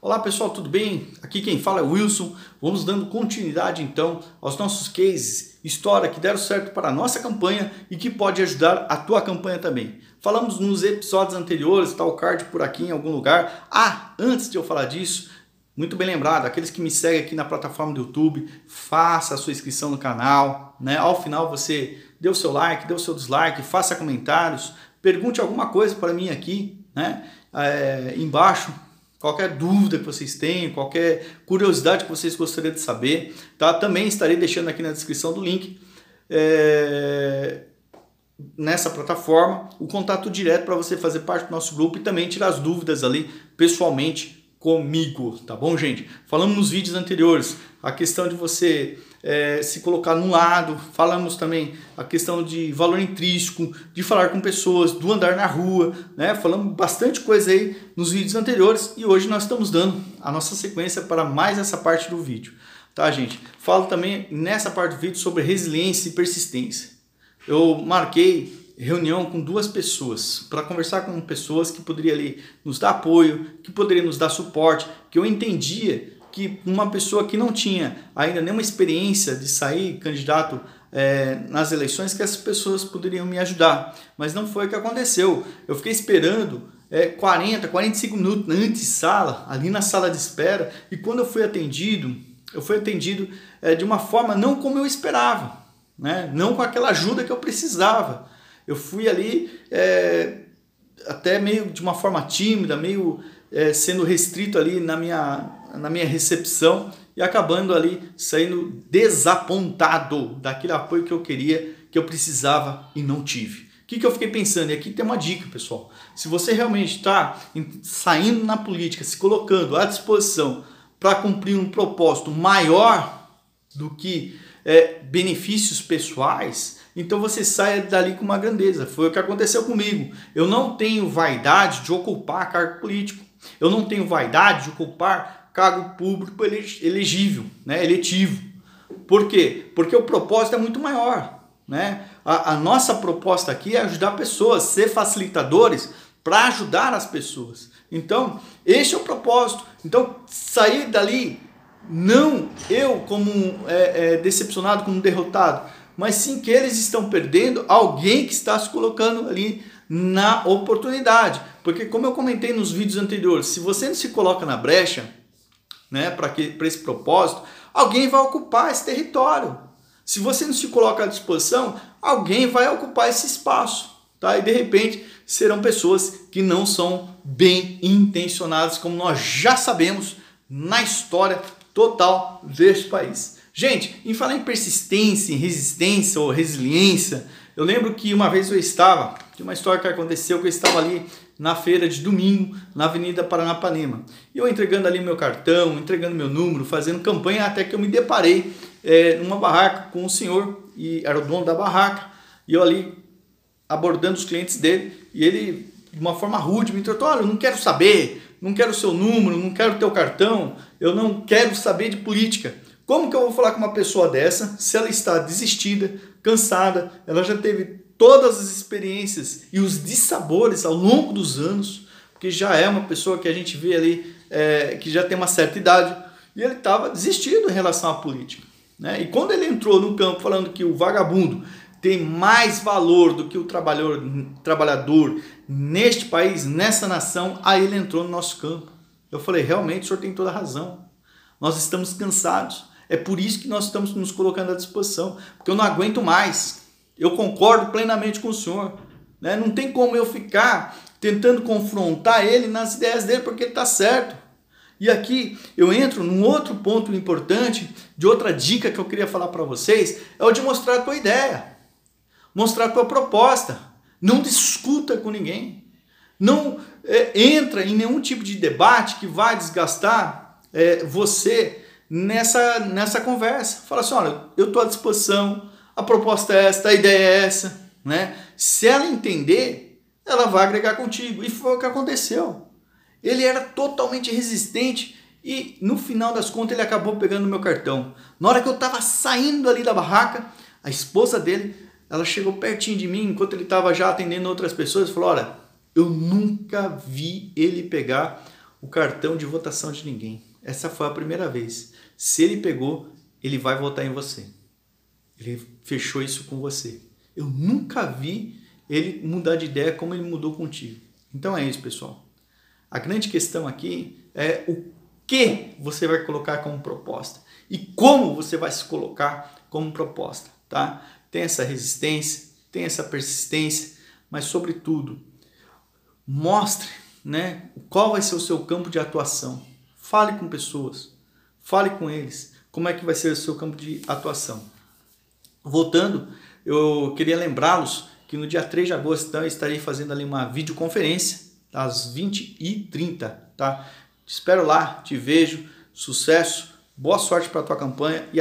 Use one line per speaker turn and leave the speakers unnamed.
Olá pessoal, tudo bem? Aqui quem fala é Wilson. Vamos dando continuidade então aos nossos cases, história que deram certo para a nossa campanha e que pode ajudar a tua campanha também. Falamos nos episódios anteriores, está o card por aqui em algum lugar. Ah, antes de eu falar disso, muito bem lembrado, aqueles que me seguem aqui na plataforma do YouTube, faça a sua inscrição no canal, né? Ao final você dê o seu like, dê o seu dislike, faça comentários, pergunte alguma coisa para mim aqui, né? É, embaixo qualquer dúvida que vocês tenham, qualquer curiosidade que vocês gostariam de saber, tá? Também estarei deixando aqui na descrição do link é, nessa plataforma o contato direto para você fazer parte do nosso grupo e também tirar as dúvidas ali pessoalmente comigo, tá bom, gente? Falamos nos vídeos anteriores a questão de você é, se colocar no lado, falamos também a questão de valor intrínseco, de falar com pessoas, do andar na rua, né? Falamos bastante coisa aí nos vídeos anteriores e hoje nós estamos dando a nossa sequência para mais essa parte do vídeo, tá, gente? Falo também nessa parte do vídeo sobre resiliência e persistência. Eu marquei reunião com duas pessoas para conversar com pessoas que poderiam ali nos dar apoio, que poderiam nos dar suporte, que eu entendia que uma pessoa que não tinha ainda nenhuma experiência de sair candidato é, nas eleições, que essas pessoas poderiam me ajudar. Mas não foi o que aconteceu. Eu fiquei esperando é, 40, 45 minutos antes sala, ali na sala de espera, e quando eu fui atendido, eu fui atendido é, de uma forma não como eu esperava, né? não com aquela ajuda que eu precisava eu fui ali é, até meio de uma forma tímida, meio é, sendo restrito ali na minha, na minha recepção e acabando ali saindo desapontado daquele apoio que eu queria, que eu precisava e não tive. O que, que eu fiquei pensando? E aqui tem uma dica, pessoal. Se você realmente está saindo na política, se colocando à disposição para cumprir um propósito maior do que é, benefícios pessoais, então você sai dali com uma grandeza. Foi o que aconteceu comigo. Eu não tenho vaidade de ocupar cargo político. Eu não tenho vaidade de ocupar cargo público elegível, né, eletivo. Por quê? Porque o propósito é muito maior. Né? A, a nossa proposta aqui é ajudar pessoas, ser facilitadores para ajudar as pessoas. Então, este é o propósito. Então, sair dali, não eu como é, é, decepcionado, como derrotado, mas sim que eles estão perdendo alguém que está se colocando ali na oportunidade. Porque, como eu comentei nos vídeos anteriores, se você não se coloca na brecha né, para esse propósito, alguém vai ocupar esse território. Se você não se coloca à disposição, alguém vai ocupar esse espaço. Tá? E de repente serão pessoas que não são bem intencionadas, como nós já sabemos na história total deste país. Gente, em falar em persistência, em resistência ou resiliência, eu lembro que uma vez eu estava, de uma história que aconteceu, que eu estava ali na feira de domingo, na Avenida Paranapanema. E eu entregando ali meu cartão, entregando meu número, fazendo campanha, até que eu me deparei é, numa barraca com um senhor, e era o dono da barraca, e eu ali abordando os clientes dele, e ele, de uma forma rude, me tratou, olha, eu não quero saber, não quero o seu número, não quero o teu cartão, eu não quero saber de política. Como que eu vou falar com uma pessoa dessa se ela está desistida, cansada, ela já teve todas as experiências e os dissabores ao longo dos anos, porque já é uma pessoa que a gente vê ali é, que já tem uma certa idade, e ele estava desistido em relação à política. Né? E quando ele entrou no campo falando que o vagabundo tem mais valor do que o trabalhador, trabalhador neste país, nessa nação, aí ele entrou no nosso campo. Eu falei, realmente o senhor tem toda a razão. Nós estamos cansados. É por isso que nós estamos nos colocando à disposição, porque eu não aguento mais. Eu concordo plenamente com o senhor. Né? Não tem como eu ficar tentando confrontar ele nas ideias dele, porque ele está certo. E aqui eu entro num outro ponto importante, de outra dica que eu queria falar para vocês, é o de mostrar a tua ideia, mostrar a tua proposta. Não discuta com ninguém. Não é, entra em nenhum tipo de debate que vai desgastar é, você nessa, nessa conversa. Fala assim: olha, eu estou à disposição, a proposta é essa, a ideia é essa. Né? Se ela entender, ela vai agregar contigo. E foi o que aconteceu. Ele era totalmente resistente e no final das contas ele acabou pegando meu cartão. Na hora que eu estava saindo ali da barraca, a esposa dele, ela chegou pertinho de mim enquanto ele estava já atendendo outras pessoas e falou: Olha, eu nunca vi ele pegar o cartão de votação de ninguém. Essa foi a primeira vez. Se ele pegou, ele vai votar em você. Ele fechou isso com você. Eu nunca vi ele mudar de ideia como ele mudou contigo. Então é isso, pessoal. A grande questão aqui é o que você vai colocar como proposta e como você vai se colocar como proposta, tá? Tem essa resistência, tem essa persistência, mas sobretudo mostre, né, qual vai ser o seu campo de atuação. Fale com pessoas, fale com eles, como é que vai ser o seu campo de atuação. Voltando, eu queria lembrá-los que no dia 3 de agosto então, eu estarei fazendo ali uma videoconferência às 20h30, tá? Te espero lá, te vejo, sucesso, boa sorte para a tua campanha e